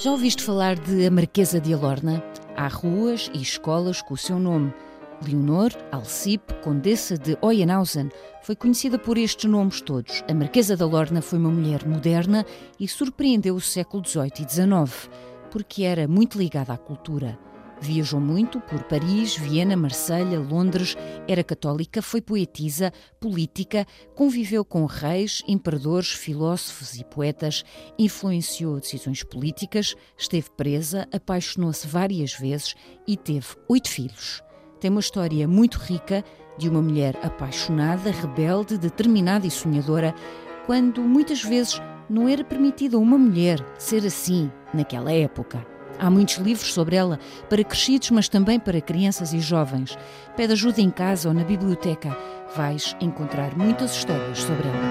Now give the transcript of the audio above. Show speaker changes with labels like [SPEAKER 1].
[SPEAKER 1] Já ouviste falar de a Marquesa de Alorna? Há ruas e escolas com o seu nome. Leonor Alcipe, Condessa de Oyenhausen foi conhecida por estes nomes todos. A Marquesa da Lorna foi uma mulher moderna e surpreendeu o século XVIII e XIX, porque era muito ligada à cultura. Viajou muito por Paris, Viena, Marselha, Londres, era católica, foi poetisa, política, conviveu com reis, imperadores, filósofos e poetas, influenciou decisões políticas, esteve presa, apaixonou-se várias vezes e teve oito filhos. Tem uma história muito rica de uma mulher apaixonada, rebelde, determinada e sonhadora, quando muitas vezes não era permitido a uma mulher ser assim naquela época. Há muitos livros sobre ela, para crescidos, mas também para crianças e jovens. Pede ajuda em casa ou na biblioteca. Vais encontrar muitas histórias sobre ela.